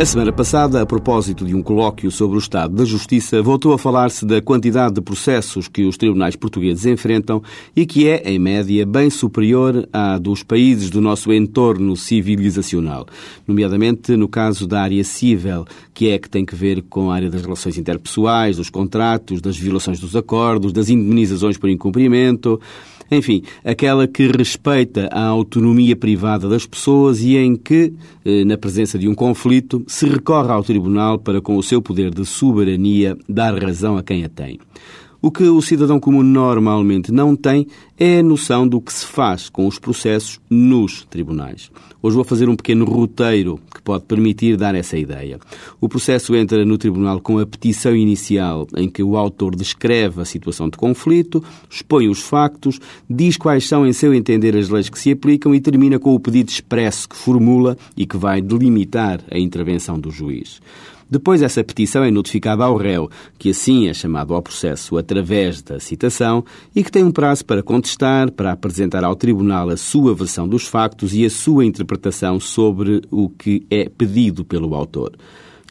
A semana passada, a propósito de um colóquio sobre o estado da justiça, voltou a falar-se da quantidade de processos que os tribunais portugueses enfrentam e que é, em média, bem superior à dos países do nosso entorno civilizacional, nomeadamente no caso da área civil, que é que tem que ver com a área das relações interpessoais, dos contratos, das violações dos acordos, das indemnizações por incumprimento. Enfim, aquela que respeita a autonomia privada das pessoas e em que, eh, na presença de um conflito, se recorre ao tribunal para, com o seu poder de soberania, dar razão a quem a tem. O que o cidadão comum normalmente não tem é a noção do que se faz com os processos nos tribunais. Hoje vou fazer um pequeno roteiro que pode permitir dar essa ideia. O processo entra no tribunal com a petição inicial, em que o autor descreve a situação de conflito, expõe os factos, diz quais são, em seu entender, as leis que se aplicam e termina com o pedido expresso que formula e que vai delimitar a intervenção do juiz. Depois, essa petição é notificada ao réu, que assim é chamado ao processo através da citação e que tem um prazo para contestar, para apresentar ao tribunal a sua versão dos factos e a sua interpretação sobre o que é pedido pelo autor.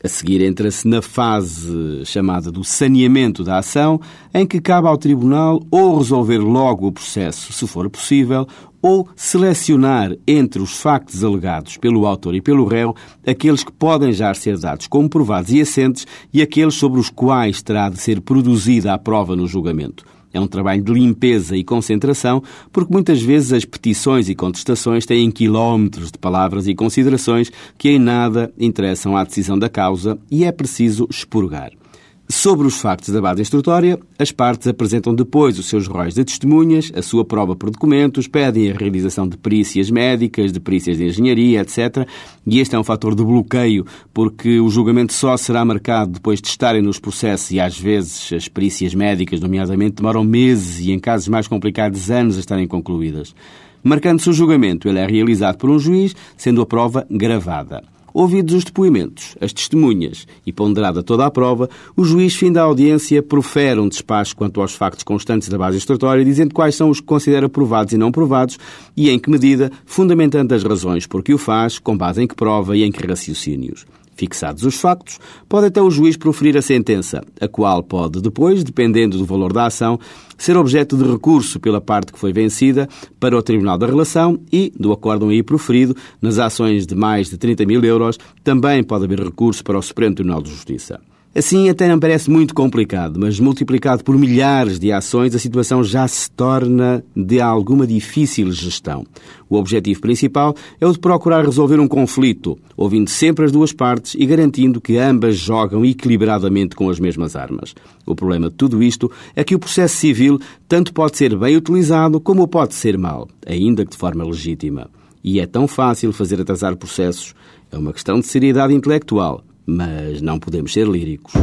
A seguir, entra-se na fase chamada do saneamento da ação, em que cabe ao Tribunal ou resolver logo o processo, se for possível, ou selecionar entre os factos alegados pelo autor e pelo réu aqueles que podem já ser dados como provados e assentes e aqueles sobre os quais terá de ser produzida a prova no julgamento. É um trabalho de limpeza e concentração, porque muitas vezes as petições e contestações têm quilómetros de palavras e considerações que em nada interessam à decisão da causa e é preciso expurgar. Sobre os factos da base instrutória, as partes apresentam depois os seus róis de testemunhas, a sua prova por documentos, pedem a realização de perícias médicas, de perícias de engenharia, etc. E este é um fator de bloqueio, porque o julgamento só será marcado depois de estarem nos processos e às vezes as perícias médicas, nomeadamente, demoram meses e, em casos mais complicados, anos a estarem concluídas. Marcando-se o julgamento, ele é realizado por um juiz, sendo a prova gravada. Ouvidos os depoimentos, as testemunhas e ponderada toda a prova, o juiz, fim da audiência, profere um despacho quanto aos factos constantes da base instrutória, dizendo quais são os que considera provados e não provados e em que medida, fundamentando as razões por que o faz, com base em que prova e em que raciocínios. Fixados os factos, pode até o juiz proferir a sentença, a qual pode depois, dependendo do valor da ação, ser objeto de recurso pela parte que foi vencida para o Tribunal da Relação e, do acórdão aí proferido, nas ações de mais de 30 mil euros, também pode haver recurso para o Supremo Tribunal de Justiça. Assim até não parece muito complicado, mas multiplicado por milhares de ações, a situação já se torna de alguma difícil gestão. O objetivo principal é o de procurar resolver um conflito, ouvindo sempre as duas partes e garantindo que ambas jogam equilibradamente com as mesmas armas. O problema de tudo isto é que o processo civil tanto pode ser bem utilizado como pode ser mal, ainda que de forma legítima. E é tão fácil fazer atrasar processos. É uma questão de seriedade intelectual mas não podemos ser líricos.